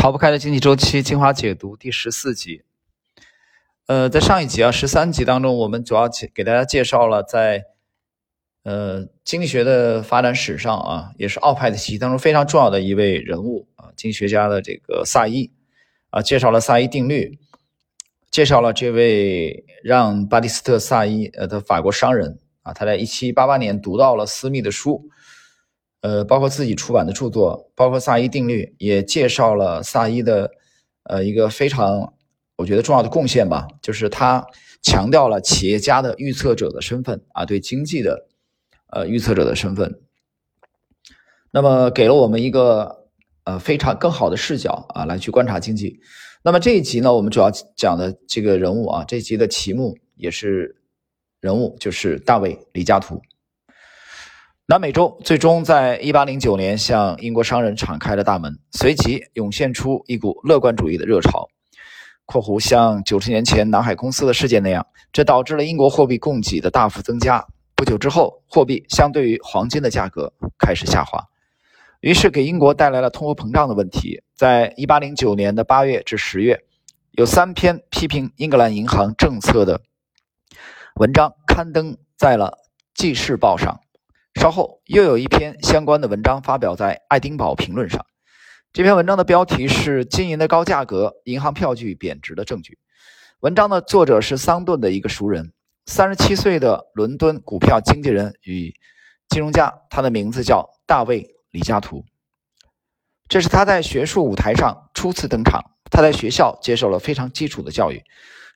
逃不开的经济周期精华解读第十四集。呃，在上一集啊，十三集当中，我们主要给给大家介绍了在呃经济学的发展史上啊，也是奥派的体系当中非常重要的一位人物啊，经济学家的这个萨伊啊，介绍了萨伊定律，介绍了这位让巴蒂斯特萨伊呃的法国商人啊，他在一七八八年读到了斯密的书。呃，包括自己出版的著作，包括萨伊定律，也介绍了萨伊的呃一个非常我觉得重要的贡献吧，就是他强调了企业家的预测者的身份啊，对经济的呃预测者的身份，那么给了我们一个呃非常更好的视角啊，来去观察经济。那么这一集呢，我们主要讲的这个人物啊，这一集的题目也是人物，就是大卫李嘉图。南美洲最终在1809年向英国商人敞开了大门，随即涌现出一股乐观主义的热潮。（括弧像90年前南海公司的事件那样，这导致了英国货币供给的大幅增加。不久之后，货币相对于黄金的价格开始下滑，于是给英国带来了通货膨胀的问题。在1809年的8月至10月，有三篇批评英格兰银行政策的文章刊登在了《记事报》上。稍后又有一篇相关的文章发表在《爱丁堡评论》上。这篇文章的标题是“金银的高价格，银行票据贬值的证据”。文章的作者是桑顿的一个熟人，三十七岁的伦敦股票经纪人与金融家，他的名字叫大卫·李嘉图。这是他在学术舞台上初次登场。他在学校接受了非常基础的教育，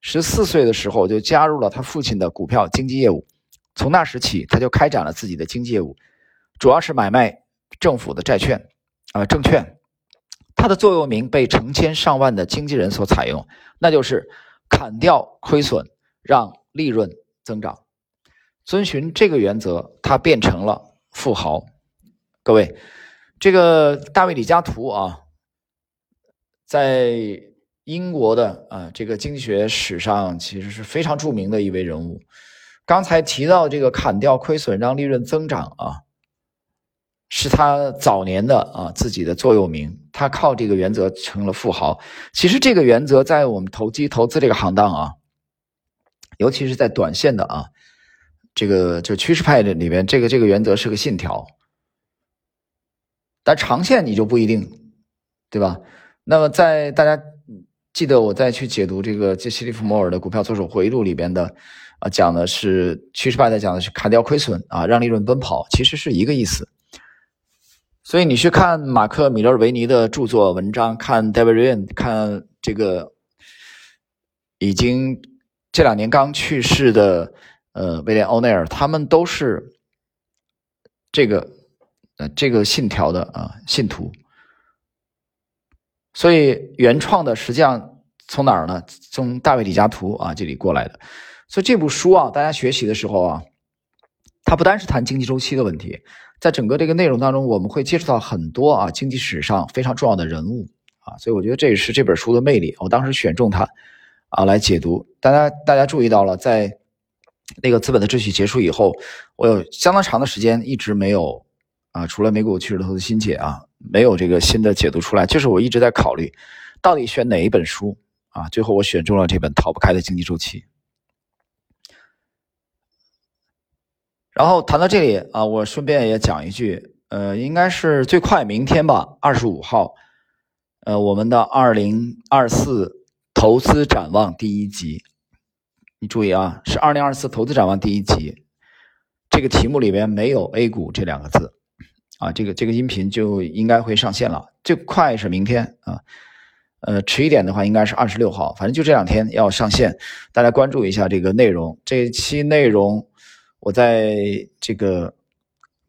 十四岁的时候就加入了他父亲的股票经纪业务。从那时起，他就开展了自己的经济业务，主要是买卖政府的债券，啊，证券。他的座右铭被成千上万的经纪人所采用，那就是砍掉亏损，让利润增长。遵循这个原则，他变成了富豪。各位，这个大卫李嘉图啊，在英国的啊这个经济学史上，其实是非常著名的一位人物。刚才提到这个砍掉亏损让利润增长啊，是他早年的啊自己的座右铭。他靠这个原则成了富豪。其实这个原则在我们投机投资这个行当啊，尤其是在短线的啊，这个就趋势派的里面，这个这个原则是个信条。但长线你就不一定，对吧？那么在大家记得我再去解读这个杰西·利弗摩尔的《股票作手回忆录》里边的。啊，讲的是趋势派在讲的是砍掉亏损啊，让利润奔跑，其实是一个意思。所以你去看马克·米勒维尼的著作文章，看 David Ryan，看这个已经这两年刚去世的呃威廉·欧内尔，他们都是这个呃这个信条的啊信徒。所以原创的实际上从哪儿呢？从大卫·李嘉图啊这里过来的。所以这部书啊，大家学习的时候啊，它不单是谈经济周期的问题，在整个这个内容当中，我们会接触到很多啊经济史上非常重要的人物啊，所以我觉得这也是这本书的魅力。我当时选中它啊来解读。大家大家注意到了，在那个资本的秩序结束以后，我有相当长的时间一直没有啊，除了美股趋势投资新解啊，没有这个新的解读出来，就是我一直在考虑到底选哪一本书啊。最后我选中了这本《逃不开的经济周期》。然后谈到这里啊，我顺便也讲一句，呃，应该是最快明天吧，二十五号，呃，我们的二零二四投资展望第一集，你注意啊，是二零二四投资展望第一集，这个题目里面没有 A 股这两个字，啊，这个这个音频就应该会上线了，最快是明天啊，呃，迟一点的话应该是二十六号，反正就这两天要上线，大家关注一下这个内容，这一期内容。我在这个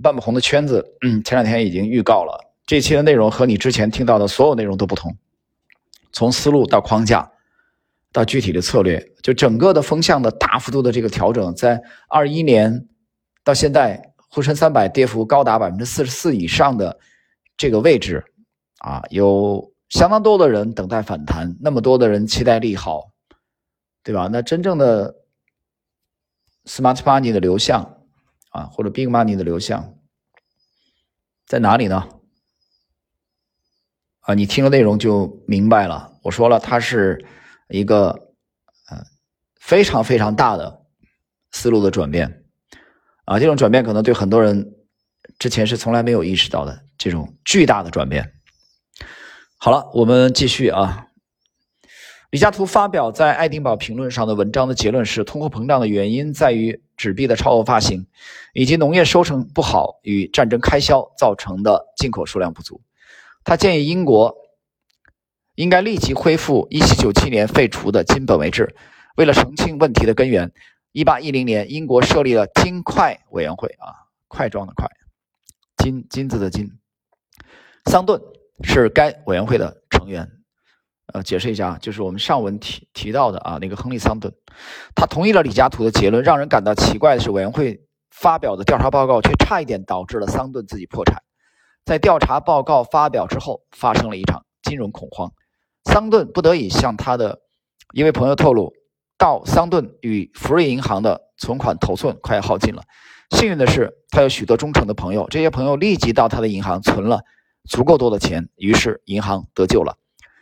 半不红的圈子，嗯，前两天已经预告了，这期的内容和你之前听到的所有内容都不同，从思路到框架，到具体的策略，就整个的风向的大幅度的这个调整，在二一年到现在，沪深三百跌幅高达百分之四十四以上的这个位置，啊，有相当多的人等待反弹，那么多的人期待利好，对吧？那真正的。Smart Money 的流向啊，或者 Big Money 的流向在哪里呢？啊，你听了内容就明白了。我说了，它是一个呃非常非常大的思路的转变啊，这种转变可能对很多人之前是从来没有意识到的这种巨大的转变。好了，我们继续啊。李嘉图发表在《爱丁堡评论》上的文章的结论是：通货膨胀的原因在于纸币的超额发行，以及农业收成不好与战争开销造成的进口数量不足。他建议英国应该立即恢复1797年废除的金本位制。为了澄清问题的根源，1810年英国设立了金块委员会啊，块状的块，金金子的金。桑顿是该委员会的成员。呃，解释一下啊，就是我们上文提提到的啊，那个亨利·桑顿，他同意了李嘉图的结论。让人感到奇怪的是，委员会发表的调查报告却差一点导致了桑顿自己破产。在调查报告发表之后，发生了一场金融恐慌，桑顿不得已向他的一位朋友透露，到桑顿与福瑞银行的存款头寸快要耗尽了。幸运的是，他有许多忠诚的朋友，这些朋友立即到他的银行存了足够多的钱，于是银行得救了。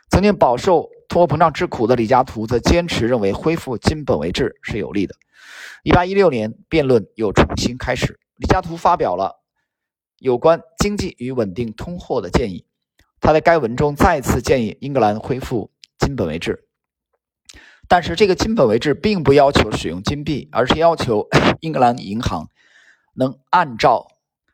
曾经饱受通货膨胀之苦的李嘉图则坚持认为恢复金本位制是有利的。1816年，辩论又重新开始。李嘉图发表了有关经济与稳定通货的建议。他在该文中再次建议英格兰恢复金本位制，但是这个金本位制并不要求使用金币，而是要求 英格兰银行能按照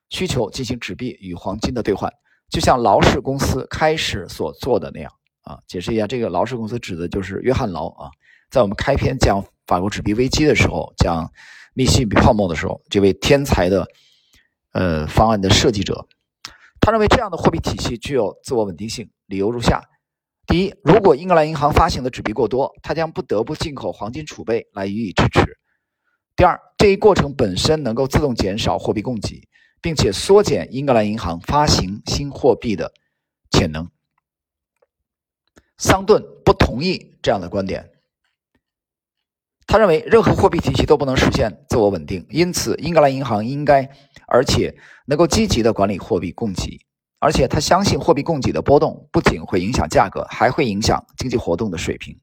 需求进行纸币与黄金的兑换，就像劳氏公司开始所做的那样。啊，解释一下，这个劳氏公司指的就是约翰劳啊。在我们开篇讲法国纸币危机的时候，讲密西比泡沫的时候，这位天才的呃方案的设计者，他认为这样的货币体系具有自我稳定性。理由如下：第一，如果英格兰银行发行的纸币过多，它将不得不进口黄金储备来予以支持；第二，这一过程本身能够自动减少货币供给，并且缩减英格兰银行发行新货币的潜能。桑顿不同意这样的观点，他认为任何货币体系都不能实现自我稳定，因此英格兰银行应该而且能够积极的管理货币供给，而且他相信货币供给的波动不仅会影响价格，还会影响经济活动的水平。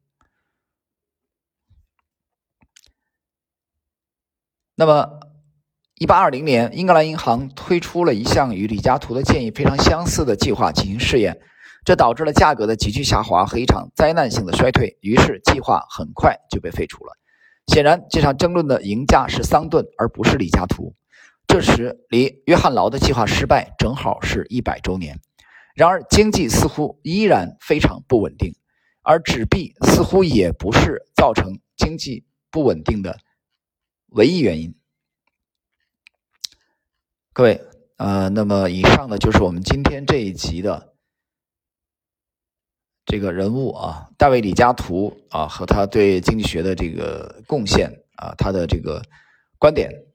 那么，一八二零年，英格兰银行推出了一项与李嘉图的建议非常相似的计划进行试验。这导致了价格的急剧下滑和一场灾难性的衰退，于是计划很快就被废除了。显然，这场争论的赢家是桑顿，而不是李嘉图。这时，离约翰劳的计划失败正好是一百周年。然而，经济似乎依然非常不稳定，而纸币似乎也不是造成经济不稳定的唯一原因。各位，呃，那么以上呢，就是我们今天这一集的。这个人物啊，大卫·李嘉图啊，和他对经济学的这个贡献啊，他的这个观点。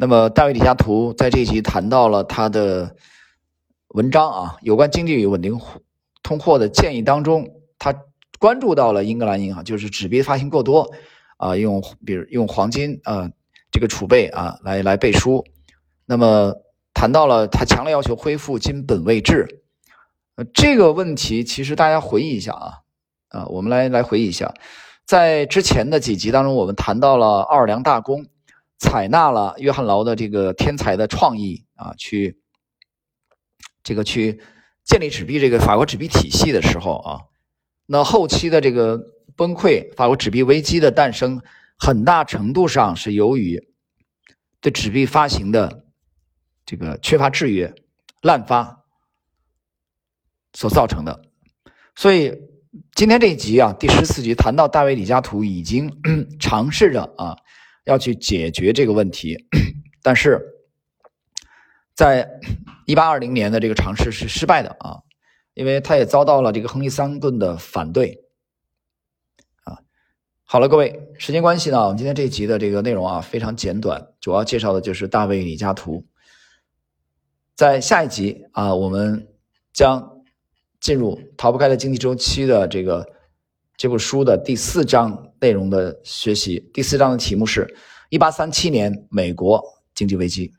那么，大卫·李嘉图在这一集谈到了他的文章啊，有关经济与稳定通货的建议当中，他关注到了英格兰银行就是纸币发行过多啊，用比如用黄金啊这个储备啊来来背书。那么谈到了他强烈要求恢复金本位制。呃这个问题其实大家回忆一下啊，啊，我们来来回忆一下，在之前的几集当中，我们谈到了奥尔良大公采纳了约翰劳的这个天才的创意啊，去这个去建立纸币这个法国纸币体系的时候啊，那后期的这个崩溃，法国纸币危机的诞生，很大程度上是由于对纸币发行的这个缺乏制约、滥发。所造成的，所以今天这一集啊，第十四集谈到大卫李嘉图已经 尝试着啊要去解决这个问题，但是在一八二零年的这个尝试是失败的啊，因为他也遭到了这个亨利桑顿的反对啊。好了，各位，时间关系呢，我们今天这一集的这个内容啊非常简短，主要介绍的就是大卫李嘉图。在下一集啊，我们将。进入逃不开的经济周期的这个这部书的第四章内容的学习。第四章的题目是：一八三七年美国经济危机。